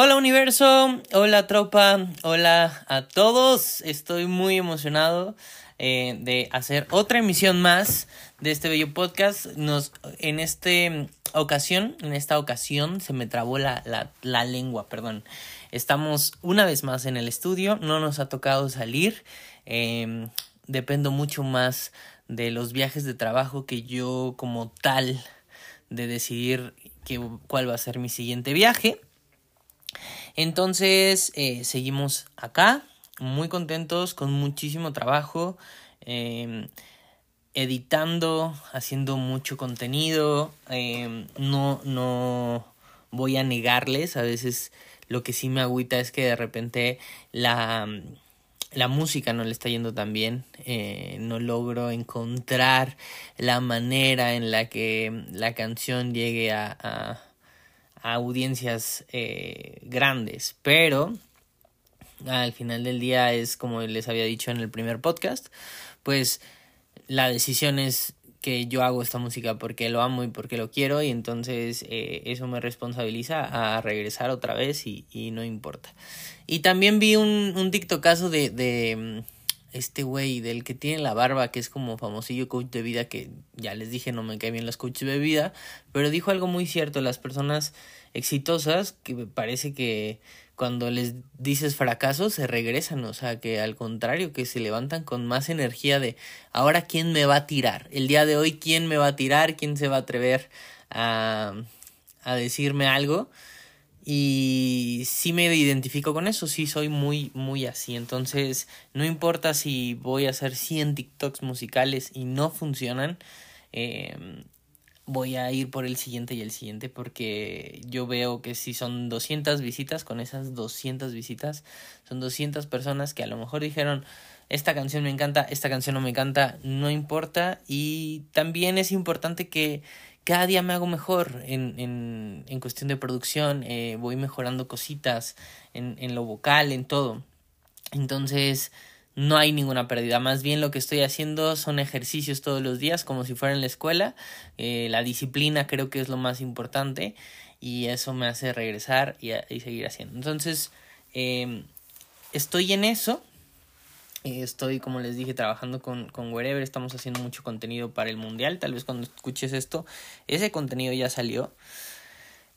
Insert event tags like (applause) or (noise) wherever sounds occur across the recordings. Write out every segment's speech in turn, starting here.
Hola universo, hola tropa, hola a todos. Estoy muy emocionado eh, de hacer otra emisión más de este bello podcast. Nos, en esta ocasión, en esta ocasión se me trabó la, la, lengua, perdón. Estamos una vez más en el estudio, no nos ha tocado salir. Eh, dependo mucho más de los viajes de trabajo que yo como tal de decidir que, cuál va a ser mi siguiente viaje. Entonces, eh, seguimos acá, muy contentos, con muchísimo trabajo, eh, editando, haciendo mucho contenido. Eh, no, no voy a negarles, a veces lo que sí me agüita es que de repente la la música no le está yendo tan bien, eh, no logro encontrar la manera en la que la canción llegue a, audiencias eh, grandes, pero al final del día es como les había dicho en el primer podcast, pues la decisión es que yo hago esta música porque lo amo y porque lo quiero y entonces eh, eso me responsabiliza a regresar otra vez y, y no importa. Y también vi un, un TikTokazo de, de este güey, del que tiene la barba, que es como famosillo coach de vida, que ya les dije no me caen bien los coaches de vida, pero dijo algo muy cierto, las personas exitosas, que me parece que cuando les dices fracaso se regresan, o sea, que al contrario, que se levantan con más energía de ahora quién me va a tirar, el día de hoy quién me va a tirar, quién se va a atrever a, a decirme algo. Y sí me identifico con eso, sí soy muy, muy así. Entonces, no importa si voy a hacer 100 TikToks musicales y no funcionan, eh, voy a ir por el siguiente y el siguiente porque yo veo que si son 200 visitas, con esas 200 visitas, son 200 personas que a lo mejor dijeron, esta canción me encanta, esta canción no me encanta, no importa. Y también es importante que cada día me hago mejor en, en, en cuestión de producción, eh, voy mejorando cositas en, en lo vocal, en todo. Entonces, no hay ninguna pérdida. Más bien lo que estoy haciendo son ejercicios todos los días, como si fuera en la escuela. Eh, la disciplina creo que es lo más importante y eso me hace regresar y, y seguir haciendo. Entonces, eh, estoy en eso. Eh, estoy, como les dije, trabajando con, con Wherever. Estamos haciendo mucho contenido para el mundial. Tal vez cuando escuches esto, ese contenido ya salió.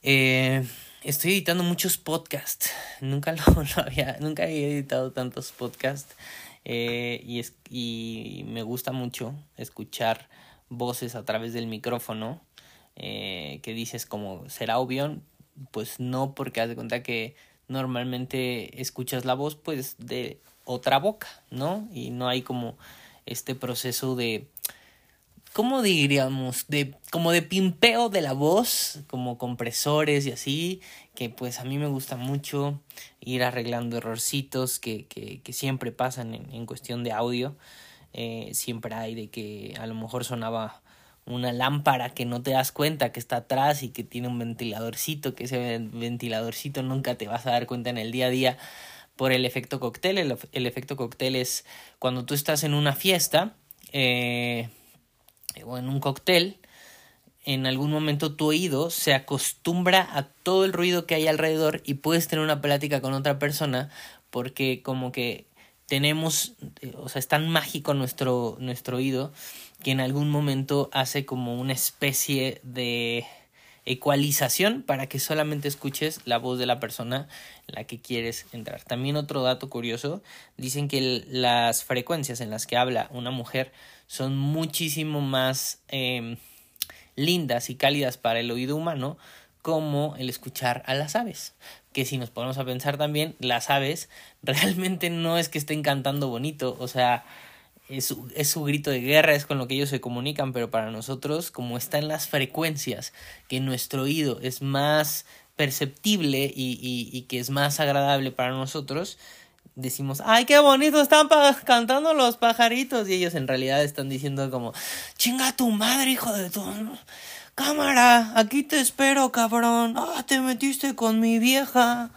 Eh, estoy editando muchos podcasts. Nunca lo, (laughs) había, nunca había editado tantos podcasts. Eh, y, es, y me gusta mucho escuchar voces a través del micrófono eh, que dices como será obvio pues no porque haz de cuenta que normalmente escuchas la voz pues de otra boca no y no hay como este proceso de ¿cómo diríamos? De, como de pimpeo de la voz, como compresores y así, que pues a mí me gusta mucho ir arreglando errorcitos que, que, que siempre pasan en, en cuestión de audio. Eh, siempre hay de que a lo mejor sonaba una lámpara que no te das cuenta que está atrás y que tiene un ventiladorcito, que ese ventiladorcito nunca te vas a dar cuenta en el día a día por el efecto cóctel. El, efecto cóctel es cuando tú estás en una fiesta, eh, o en un cóctel, en algún momento tu oído se acostumbra a todo el ruido que hay alrededor y puedes tener una plática con otra persona porque como que tenemos, o sea, es tan mágico nuestro, nuestro oído que en algún momento hace como una especie de ecualización para que solamente escuches la voz de la persona en la que quieres entrar. También otro dato curioso, dicen que las frecuencias en las que habla una mujer son muchísimo más eh, lindas y cálidas para el oído humano como el escuchar a las aves. Que si nos ponemos a pensar también, las aves (laughs) realmente no es que estén cantando bonito, o sea, es su, es su grito de guerra, es con lo que ellos se comunican, pero para nosotros, como está en las frecuencias, que nuestro oído es más perceptible y, y, que es más agradable para nosotros, decimos, ay, qué bonito están cantando los pajaritos. Y ellos en realidad están diciendo como, chinga tu madre, hijo de tu... Cámara, aquí te espero, cabrón. Ah, te metiste con mi vieja.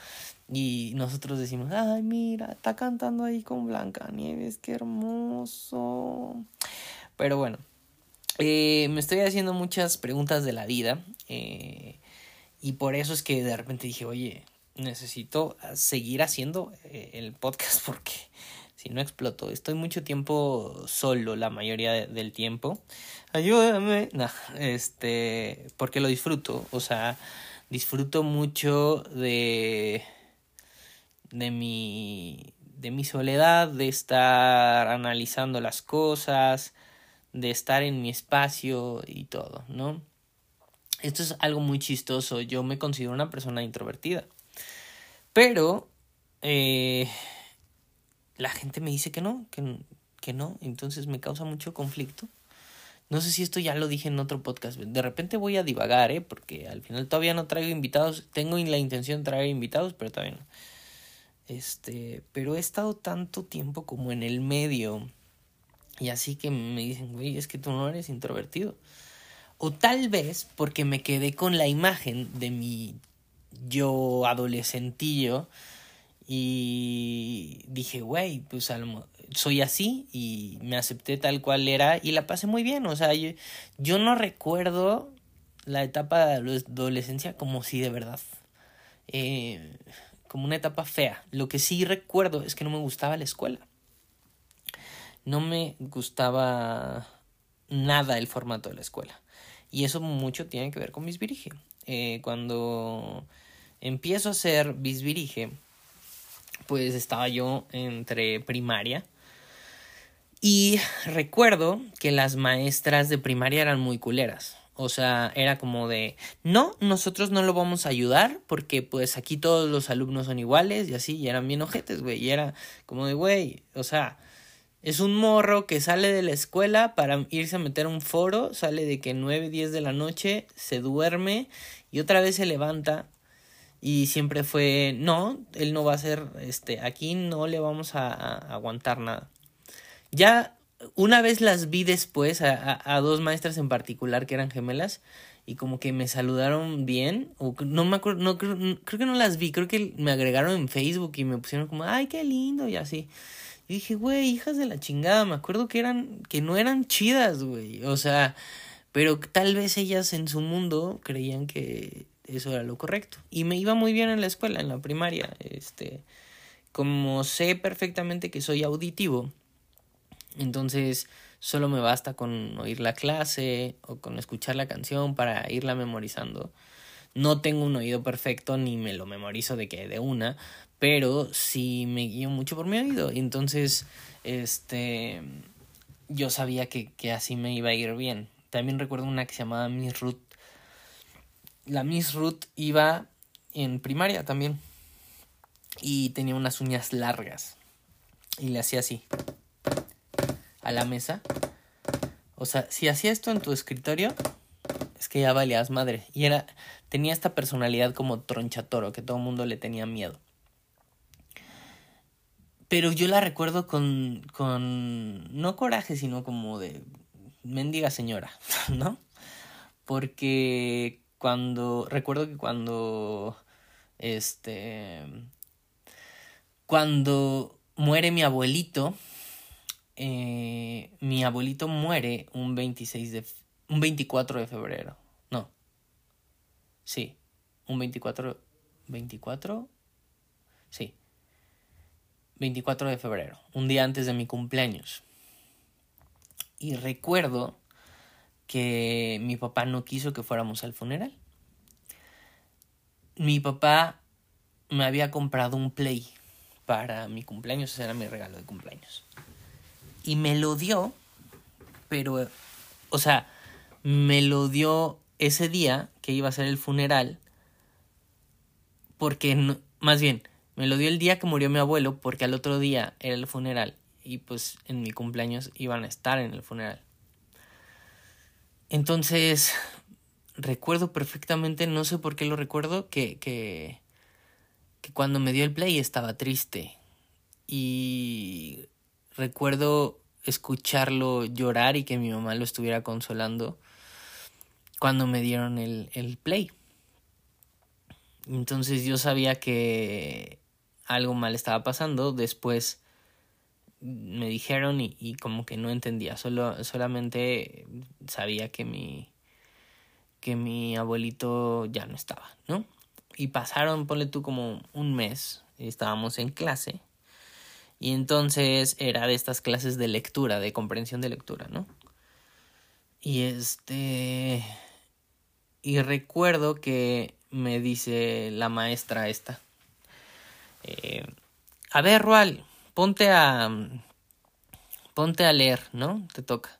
Y nosotros decimos, ay, mira, está cantando ahí con Blanca Nieves, qué hermoso. Pero bueno, eh, me estoy haciendo muchas preguntas de la vida. Eh, y por eso es que de repente dije, oye, necesito seguir haciendo eh, el podcast (laughs) porque si no exploto. Estoy mucho tiempo solo la mayoría del tiempo. Ayúdame. (laughs) No, este, porque lo disfruto. O sea, disfruto mucho de de mi de mi soledad, de estar analizando las cosas, de estar en mi espacio y todo, ¿no? Esto es algo muy chistoso. Yo me considero una persona introvertida. Pero eh, la gente me dice que no, que, que no. Entonces me causa mucho conflicto. No sé si esto ya lo dije en otro podcast. De repente voy a divagar, ¿eh? Porque al final todavía no traigo invitados. Tengo la intención de traer invitados, pero todavía no. Este, pero he estado tanto tiempo como en el medio. Y así que me dicen, güey, es que tú no eres introvertido. O tal vez porque me quedé con la imagen de mi yo adolescentillo y dije, güey, pues soy así y me acepté tal cual era y la pasé muy bien. O sea, yo, yo no recuerdo la etapa de adolescencia como si de verdad, eh, como una etapa fea. Lo que sí recuerdo es que no me gustaba la escuela. No me gustaba nada el formato de la escuela. Y eso mucho tiene que ver con bisbirige. Eh, cuando empiezo a hacer bisbirige, pues estaba yo entre primaria. Y recuerdo que las maestras de primaria eran muy culeras. O sea, era como de, no, nosotros no lo vamos a ayudar porque pues aquí todos los alumnos son iguales y así, y eran bien ojetes, güey. Y era como de, güey, o sea, es un morro que sale de la escuela para irse a meter a un foro, sale de que 9, 10 de la noche, se duerme y otra vez se levanta y siempre fue, no, él no va a ser, este, aquí no le vamos a, aguantar nada. Ya una vez las vi después a, dos maestras en particular que eran gemelas y como que me saludaron bien, o no me acuerdo, no, creo, creo que no las vi, creo que me agregaron en Facebook y me pusieron como, ay, qué lindo y así. Y dije, güey, hijas de la chingada, me acuerdo que eran, que no eran chidas, güey. O sea, pero tal vez ellas en su mundo creían que eso era lo correcto. Y me iba muy bien en la escuela, en la primaria. Este, como sé perfectamente que soy auditivo, entonces solo me basta con oír la clase o con escuchar la canción para irla memorizando. No tengo un oído perfecto ni me lo memorizo de que de una, pero sí me guío mucho por mi oído. Entonces, este, yo sabía que, que así me iba a ir bien. También recuerdo una que se llamaba Miss Ruth. La Miss Ruth iba en primaria también. Y tenía unas uñas largas. Y le hacía así. A la mesa. O sea, si hacía esto en tu escritorio, es que ya valías madre. Y era, tenía esta personalidad como tronchatoro, que todo el mundo le tenía miedo. Pero yo la recuerdo con, con, no coraje, sino como de mendiga señora, (laughs) ¿no? Porque cuando, recuerdo que cuando, este, cuando muere mi abuelito, eh, mi abuelito muere un 26 de, un 24 de febrero, no, sí, un 24, 24, sí, 24 de febrero, un día antes de mi cumpleaños. Y recuerdo que mi papá no quiso que fuéramos al funeral. Mi papá me había comprado un play para mi cumpleaños, ese era mi regalo de cumpleaños. Y me lo dio, pero, o sea, me lo dio ese día que iba a ser el funeral, porque, más bien, me lo dio el día que murió mi abuelo porque al otro día era el funeral y pues en mi cumpleaños iban a estar en el funeral. Entonces, recuerdo perfectamente, no sé por qué lo recuerdo, que, que, que cuando me dio el play estaba triste. Y recuerdo escucharlo llorar y que mi mamá lo estuviera consolando cuando me dieron el, el play. Entonces yo sabía que algo mal estaba pasando, después me dijeron y, y como que no entendía, solo, solamente sabía que mi, que mi abuelito ya no estaba, ¿no? y pasaron, ponle tú como un mes, estábamos en clase. Y entonces era de estas clases de lectura, de comprensión de lectura, ¿no? Y este... Y recuerdo que me dice la maestra esta. Eh, a ver, Rual, ponte a... Ponte a leer, ¿no? Te toca.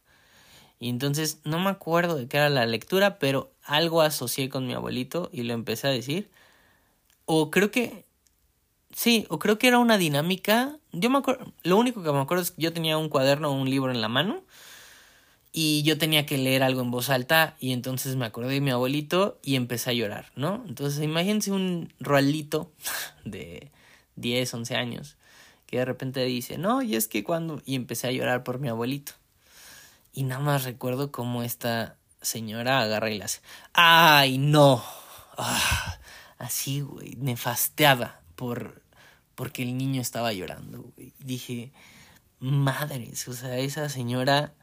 Y entonces no me acuerdo de qué era la lectura, pero algo asocié con mi abuelito y lo empecé a decir. O creo que. Sí, o creo que era una dinámica. Yo me acuerdo. Lo único que me acuerdo es que yo tenía un cuaderno o un libro en la mano. Y yo tenía que leer algo en voz alta. Y entonces me acordé de mi abuelito y empecé a llorar, ¿no? Entonces imagínense un roalito (laughs) de 10, 11 años. Que de repente dice, no, y es que cuando. Y empecé a llorar por mi abuelito. Y nada más recuerdo cómo esta señora agarra y la hace. ¡Ay, no! Ah, así, güey, nefasteada por, porque el niño estaba llorando. Dije, madres, o sea, esa señora,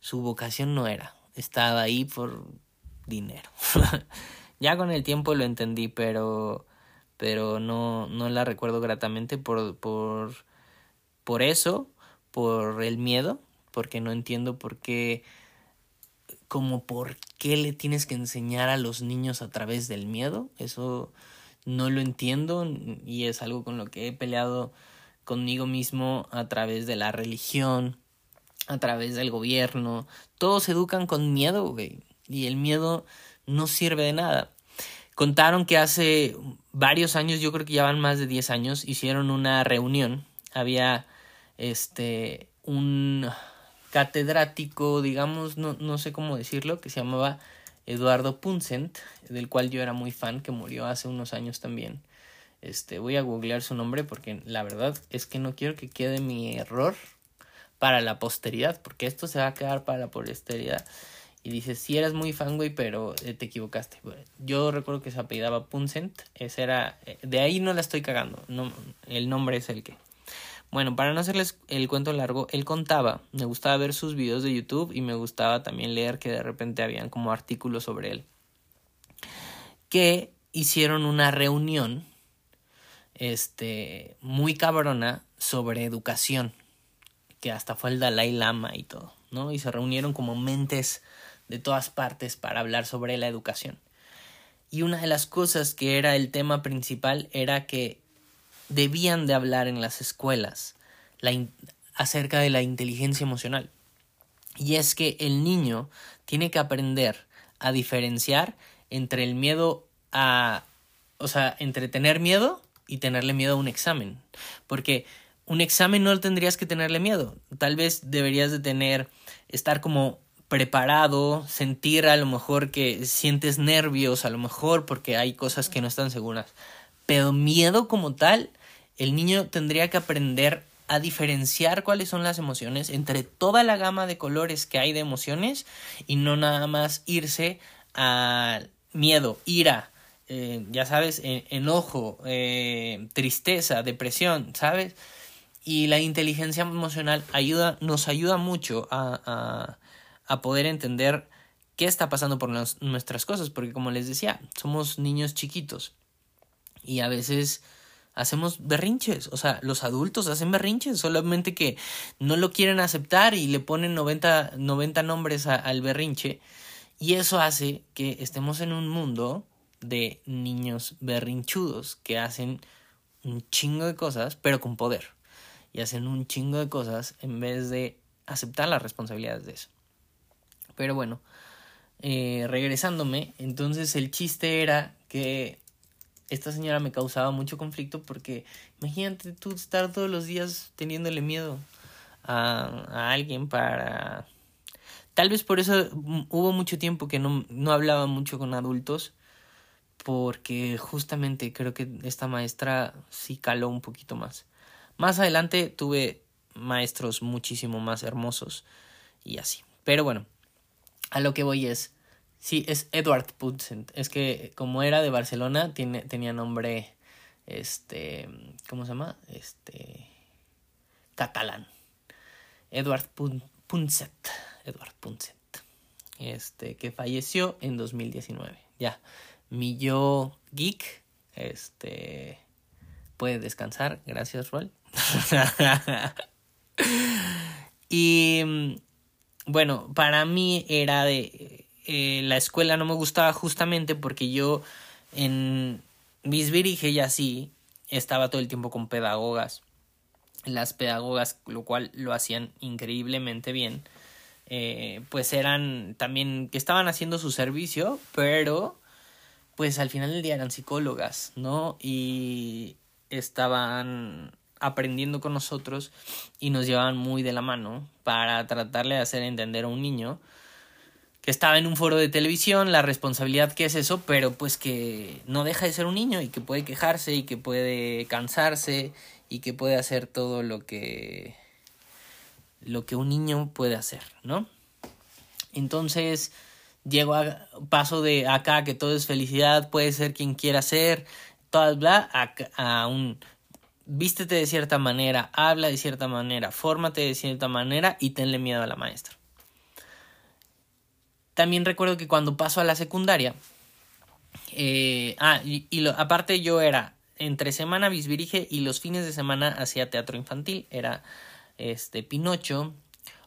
su vocación no era. Estaba ahí por dinero. (laughs) ya con el tiempo lo entendí, pero pero no, no la recuerdo gratamente por, por, por eso, por el miedo porque no entiendo por qué, como por qué le tienes que enseñar a los niños a través del miedo. Eso no lo entiendo y es algo con lo que he peleado conmigo mismo a través de la religión, a través del gobierno. Todos educan con miedo, güey. Y el miedo no sirve de nada. Contaron que hace varios años, yo creo que ya van más de 10 años, hicieron una reunión. Había este un catedrático, digamos, no, no sé cómo decirlo, que se llamaba Eduardo Puncent, del cual yo era muy fan, que murió hace unos años también. Este, voy a googlear su nombre porque la verdad es que no quiero que quede mi error para la posteridad, porque esto se va a quedar para la posteridad. Y dices, si eras muy fan, güey, pero eh, te equivocaste. Yo recuerdo que se apellidaba Puncent, ese era, eh, de ahí no la estoy cagando, no, el nombre es el que. Bueno, para no hacerles el cuento largo, él contaba, me gustaba ver sus videos de YouTube y me gustaba también leer que de repente habían como artículos sobre él. Que hicieron una reunión este muy cabrona sobre educación, que hasta fue el Dalai Lama y todo, ¿no? Y se reunieron como mentes de todas partes para hablar sobre la educación. Y una de las cosas que era el tema principal era que debían de hablar en las escuelas acerca de la inteligencia emocional. Y es que el niño tiene que aprender a diferenciar entre el miedo a, o sea, entre tener miedo y tenerle miedo a un examen. Porque un examen no tendrías que tenerle miedo. Tal vez deberías de tener, estar como preparado, sentir a lo mejor que sientes nervios, a lo mejor porque hay cosas que no están seguras. Pero miedo como tal, el niño tendría que aprender a diferenciar cuáles son las emociones entre toda la gama de colores que hay de emociones y no nada más irse a miedo, ira, eh, ya sabes, enojo, eh, tristeza, depresión, ¿sabes? Y la inteligencia emocional ayuda, nos ayuda mucho a, a poder entender qué está pasando por nuestras cosas, porque como les decía, somos niños chiquitos y a veces hacemos berrinches, o sea, los adultos hacen berrinches, solamente que no lo quieren aceptar y le ponen 90, 90 nombres al berrinche y eso hace que estemos en un mundo de niños berrinchudos que hacen un chingo de cosas, pero con poder. Y hacen un chingo de cosas en vez de aceptar las responsabilidades de eso. Pero bueno, eh, regresándome, entonces el chiste era que esta señora me causaba mucho conflicto porque imagínate tú estar todos los días teniéndole miedo a, alguien para... Tal vez por eso hubo mucho tiempo que no, no hablaba mucho con adultos porque justamente creo que esta maestra sí caló un poquito más. Más adelante tuve maestros muchísimo más hermosos y así. Pero bueno, a lo que voy es, Sí, es Edward Putzent. Es que como era de Barcelona, tiene, tenía nombre, este, ¿cómo se llama? Este, catalán. Edward Punset. Edward Punset. Este, que falleció en 2019. Ya, mi yo geek este puede descansar. Gracias, Rol. (laughs) y mm, bueno, para mí era de eh, la escuela no me gustaba justamente porque yo en Bisbirige y así estaba todo el tiempo con pedagogas. Las pedagogas, lo cual lo hacían increíblemente bien, eh, pues eran también que estaban haciendo su servicio, pero pues al final del día eran psicólogas, ¿no? Y estaban aprendiendo con nosotros y nos llevaban muy de la mano para tratarle de hacer entender a un niño que estaba en un foro de televisión, la responsabilidad que es eso, pero pues que no deja de ser un niño y que puede quejarse y que puede cansarse y que puede hacer todo lo que lo que un niño puede hacer, ¿no? Entonces, llego a paso de acá que todo es felicidad, puede ser quien quiera ser, toda bla, a, a un vístete de cierta manera, habla de cierta manera, fórmate de cierta manera y tenle miedo a la maestra. También recuerdo que cuando paso a la secundaria, eh, ah, y, lo, aparte yo era entre semana bisbirige y los fines de semana hacía teatro infantil, era este Pinocho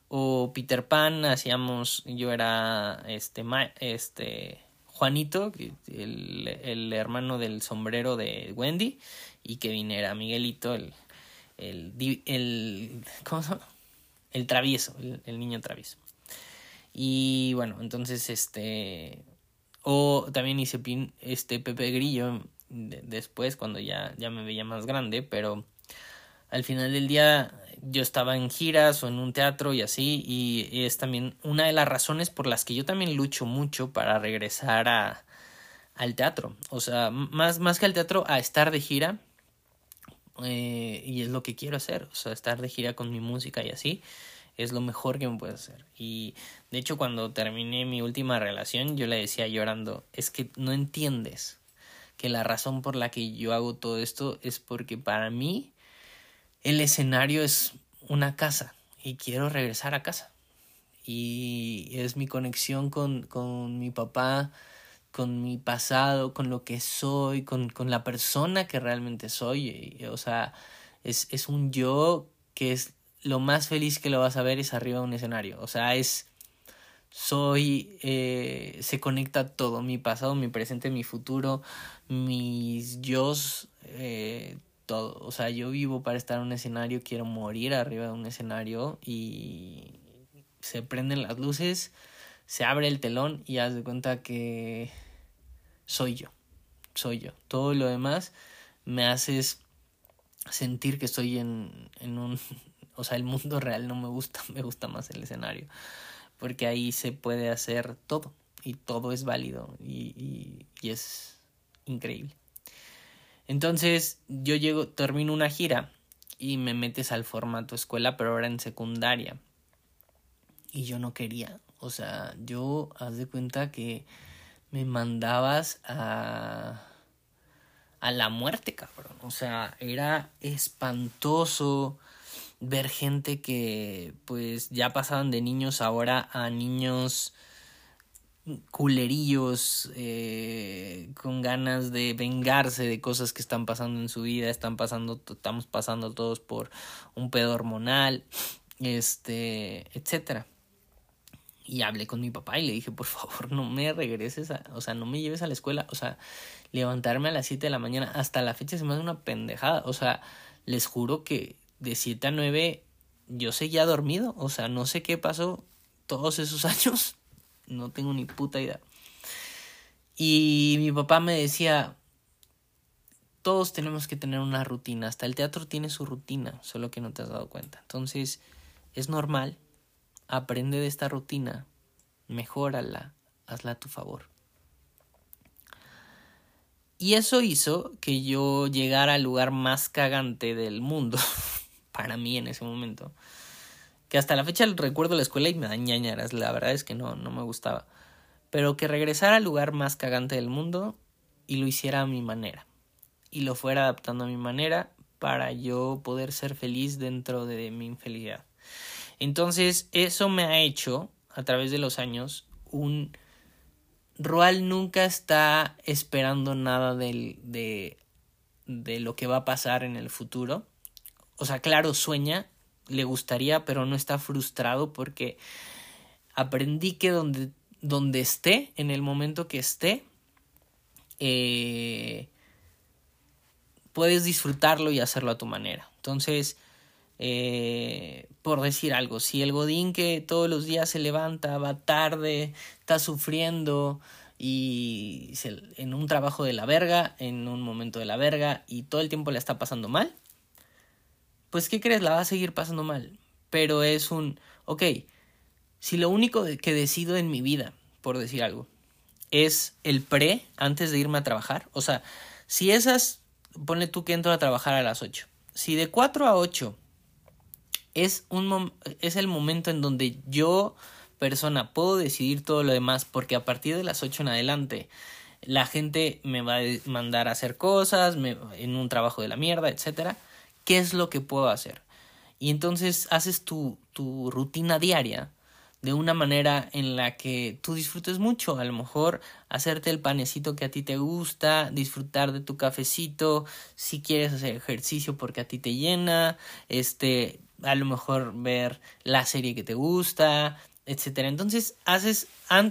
o Peter Pan, hacíamos, yo era este, este Juanito, el, el hermano del sombrero de Wendy, y que viniera Miguelito, el, el, el, ¿cómo se llama? El travieso, el, niño travieso. Y bueno, entonces este, o también hice este Pepe Grillo después cuando ya, ya me veía más grande, pero al final del día yo estaba en giras o en un teatro y así, y es también una de las razones por las que yo también lucho mucho para regresar a, al teatro. O sea, más, más que al teatro, a estar de gira eh, y es lo que quiero hacer, o sea, estar de gira con mi música y así es lo mejor que me puedo hacer. Y de hecho cuando terminé mi última relación yo le decía llorando, es que no entiendes que la razón por la que yo hago todo esto es porque para mí el escenario es una casa y quiero regresar a casa. Y es mi conexión con, con mi papá, con mi pasado, con lo que soy, con, con la persona que realmente soy. o sea, es, es un yo que es lo más feliz que lo vas a ver es arriba de un escenario. O sea, es soy, eh, se conecta todo, mi pasado, mi presente, mi futuro, mis yo, eh, todo. O sea, yo vivo para estar en un escenario, quiero morir arriba de un escenario y se prenden las luces se abre el telón y haz de cuenta que soy yo, soy yo. Todo lo demás me haces sentir que estoy en, en un... O sea, el mundo (laughs) real no me gusta, (laughs) me gusta más el escenario. Porque ahí se puede hacer todo y todo es válido y, y, es increíble. Entonces yo llego, termino una gira y me metes al formato escuela, pero ahora en secundaria. Y yo no quería, o sea, yo, haz de cuenta que me mandabas a a la muerte, cabrón. O sea, era espantoso ver gente que pues ya pasaban de niños ahora a niños culerillos eh, con ganas de vengarse de cosas que están pasando en su vida, están pasando, estamos pasando todos por un pedo hormonal, este, etcétera. Y hablé con mi papá y le dije, por favor, no me regreses, a, o sea, no me lleves a la escuela, o sea, levantarme a las 7 de la mañana, hasta la fecha se me hace una pendejada, o sea, les juro que de 7 a 9 yo seguía dormido, o sea, no sé qué pasó todos esos (laughs) años, no tengo ni puta idea. Y mi papá me decía, todos tenemos que tener una rutina, hasta el teatro tiene su rutina, solo que no te has dado cuenta. Entonces, es normal aprende de esta rutina, mejórala, hazla a tu favor. Y eso hizo que yo llegara al lugar más cagante del mundo, (laughs) para mí en ese momento. Que hasta la fecha recuerdo la escuela y me da ñañaras, la verdad es que no, no me gustaba. Pero que regresara al lugar más cagante del mundo y lo hiciera a mi manera. Y lo fuera adaptando a mi manera para yo poder ser feliz dentro de mi infelicidad. Entonces, eso me ha hecho, a través de los años, un Roal nunca está esperando nada del, de, de lo que va a pasar en el futuro. O sea, claro, sueña, le gustaría, pero no está frustrado porque aprendí que donde, donde esté, en el momento que esté, eh, puedes disfrutarlo y hacerlo a tu manera. Entonces, eh, por decir algo, si el Godín que todos los días se levanta, va tarde, está sufriendo y en un trabajo de la verga, en un momento de la verga y todo el tiempo le está pasando mal, pues ¿qué crees? La va a seguir pasando mal. Pero es un, ok, si lo único que decido en mi vida, por decir algo, es el pre antes de irme a trabajar, o sea, si esas, ponle tú que entro a trabajar a las 8, si de 4 a 8 es, un es el momento en donde yo, persona, puedo decidir todo lo demás, porque a partir de las 8 en adelante, la gente me va a mandar a hacer cosas, en un trabajo de la mierda, etcétera. ¿Qué es lo que puedo hacer? Y entonces haces tu, tu rutina diaria de una manera en la que tú disfrutes mucho, a lo mejor hacerte el panecito que a ti te gusta, disfrutar de tu cafecito, si quieres hacer ejercicio porque a ti te llena, este, a lo mejor ver la serie que te gusta, etcétera. Entonces, haces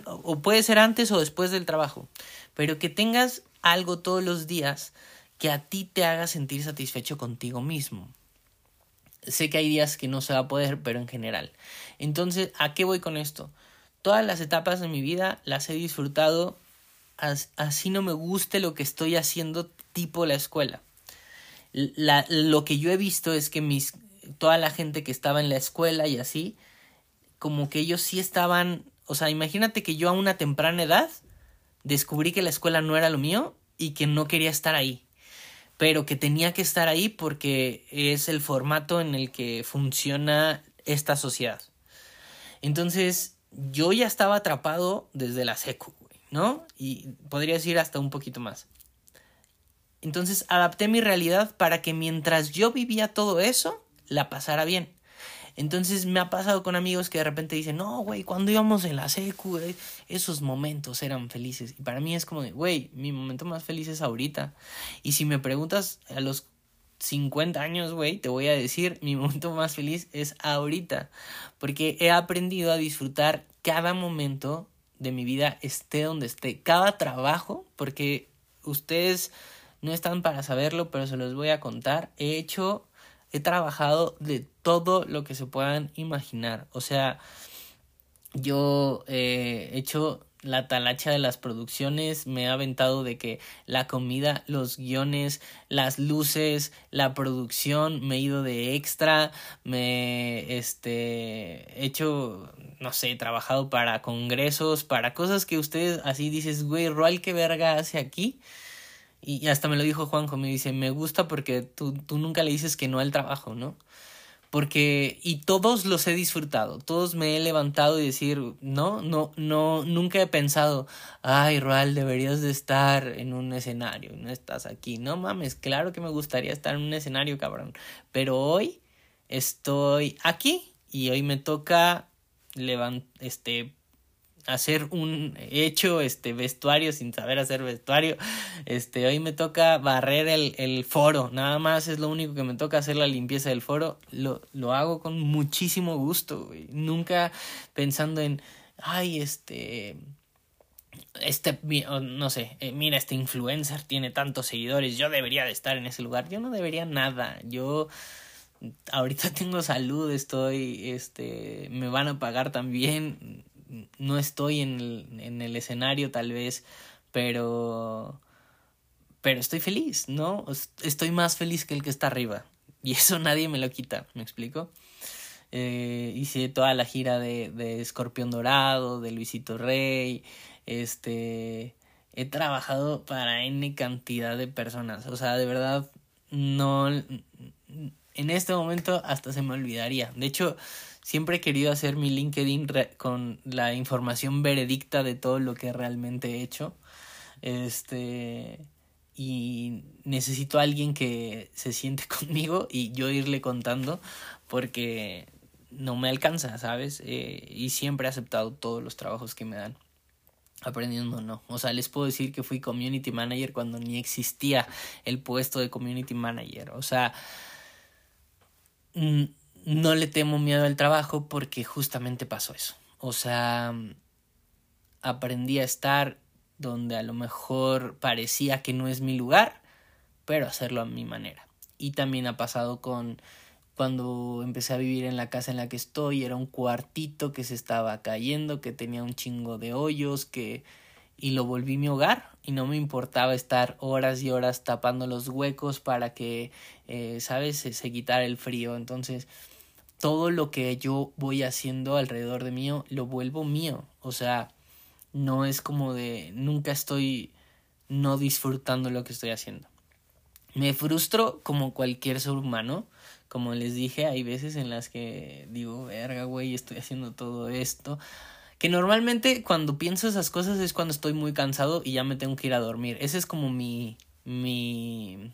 o puede ser antes o después del trabajo, pero que tengas algo todos los días que a ti te haga sentir satisfecho contigo mismo. Sé que hay días que no se va a poder, pero en general. Entonces, ¿a qué voy con esto? Todas las etapas de mi vida las he disfrutado así no me guste lo que estoy haciendo tipo la escuela. La, lo que yo he visto es que mis toda la gente que estaba en la escuela y así, como que ellos sí estaban, o sea, imagínate que yo a una temprana edad descubrí que la escuela no era lo mío y que no quería estar ahí, pero que tenía que estar ahí porque es el formato en el que funciona esta sociedad. Entonces, yo ya estaba atrapado desde la secu, ¿no? Y podría decir hasta un poquito más. Entonces adapté mi realidad para que mientras yo vivía todo eso, la pasara bien. Entonces me ha pasado con amigos que de repente dicen, no, güey, cuando íbamos en la secu, esos momentos eran felices. Y para mí es como de, güey, mi momento más feliz es ahorita. Y si me preguntas a los 50 años, güey, te voy a decir, (laughs) mi momento más feliz es ahorita. Porque he aprendido a disfrutar cada momento de mi vida, esté donde esté, cada trabajo, porque ustedes no están para saberlo, pero se los voy a contar. He hecho he trabajado de todo lo que se puedan imaginar. O sea, yo eh, he hecho la talacha de las producciones, me he aventado de que la comida, los guiones, las luces, la producción, me he ido de extra, me este he hecho, no sé, he trabajado para congresos, para cosas que ustedes así dices, güey, Roal, ¿qué verga hace aquí? Y hasta me lo dijo Juanjo, me dice, me gusta porque tú, tú nunca le dices que no al trabajo, ¿no? Porque, y todos los he disfrutado, todos me he levantado y decir, no, no, no, nunca he pensado, ay, Roal, deberías de estar en un escenario, no estás aquí. No mames, claro que me gustaría estar en un escenario, cabrón. Pero hoy estoy aquí y hoy me toca levant este hacer un hecho este vestuario sin saber hacer vestuario. Este, hoy me toca barrer el, el foro, nada más es lo único que me toca hacer la limpieza del foro. Lo, lo hago con muchísimo gusto, Nunca pensando en, ay, este, este, no sé, eh, mira, este influencer tiene tantos seguidores, yo debería de estar en ese lugar. Yo no debería nada. Yo ahorita (laughs) tengo salud, estoy, este, me van a pagar también no estoy en el, en el escenario tal vez, pero pero estoy feliz, ¿no? Estoy más feliz que el que está arriba. (laughs) Y eso nadie me lo quita, ¿me explico? Eh, hice toda la gira de, de Escorpión Dorado, de Luisito Rey, este... He trabajado para N cantidad de personas, o sea, de verdad, no... En este momento hasta se me olvidaría. De hecho, Siempre he querido hacer mi LinkedIn con la información veredicta de todo lo que realmente he hecho. Este. Y necesito a alguien que se siente (laughs) conmigo y yo irle contando porque no me alcanza, ¿sabes? Eh, y siempre he aceptado todos los trabajos que me dan. aprendiendo no. O sea, les puedo decir que fui community manager cuando ni existía el puesto de community manager. O sea, no le temo miedo al trabajo porque justamente pasó eso. O sea, aprendí a estar donde a lo mejor parecía que no es mi lugar, pero hacerlo a mi manera. Y también ha pasado con cuando empecé a vivir en la casa en la que estoy, era un cuartito que se estaba cayendo, que tenía un chingo de hoyos, que y lo volví mi hogar y no me importaba estar horas y horas tapando los huecos para que, eh, ¿sabes?, se, se quitara el frío. Entonces, todo lo que yo voy haciendo alrededor de mío, lo vuelvo mío. O sea, no es como de nunca estoy no disfrutando lo que estoy haciendo. Me frustro como cualquier ser humano como les dije, hay veces en las que digo, verga, güey, estoy haciendo todo esto. Que normalmente cuando pienso esas cosas es cuando estoy muy cansado y ya me tengo que ir a dormir. Ese es como mi. mi.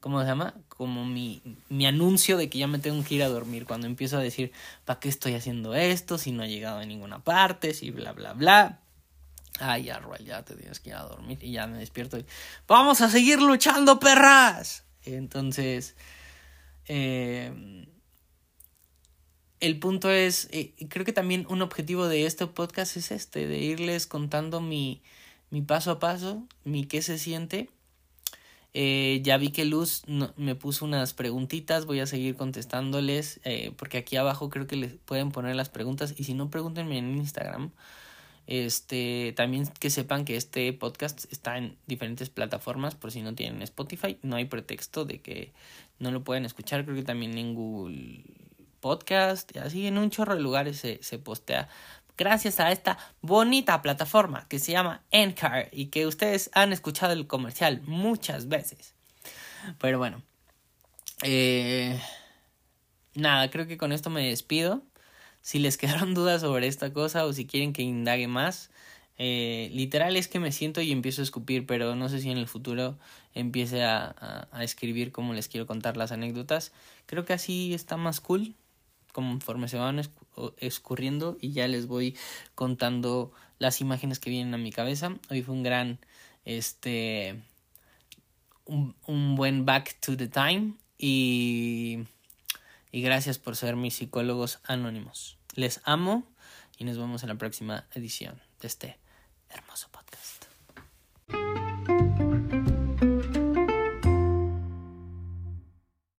¿Cómo se llama? Como mi, mi anuncio de que ya me tengo que ir a dormir. Cuando empiezo a decir, ¿para qué estoy haciendo esto? Si no he llegado a ninguna parte, si bla, bla, bla. Ay, ya, Roy, ya te tienes que ir a dormir. Y ya me despierto y. ¡Vamos a seguir luchando, perras! Entonces. Eh, el punto es, eh, creo que también un objetivo de este podcast es este, de irles contando mi, mi paso a paso, mi qué se siente. Eh, ya vi que Luz me puso unas preguntitas, voy a seguir contestándoles, eh, porque aquí abajo creo que les pueden poner las preguntas y si no, pregúntenme en Instagram. Este, también que sepan que este podcast está en diferentes plataformas, por si no tienen Spotify, no hay pretexto de que no lo pueden escuchar, creo que también en Google Podcast, y así en un chorro de lugares se, se postea. Gracias a esta bonita plataforma que se llama Encar y que ustedes han escuchado el comercial muchas veces. Pero bueno, eh, nada, creo que con esto me despido. Si les (laughs) quedaron dudas sobre esta cosa o si quieren que indague más, eh, literal es que me siento y empiezo a escupir, pero no sé si en el futuro empiece a, escribir como les quiero contar las anécdotas. Creo que así está más cool, conforme se van escurriendo y ya les voy contando las imágenes que vienen a mi cabeza. Hoy fue un gran, este, un, un buen back to the time y y gracias por ser mis psicólogos anónimos. Les amo y nos vemos en la próxima edición de este hermoso podcast.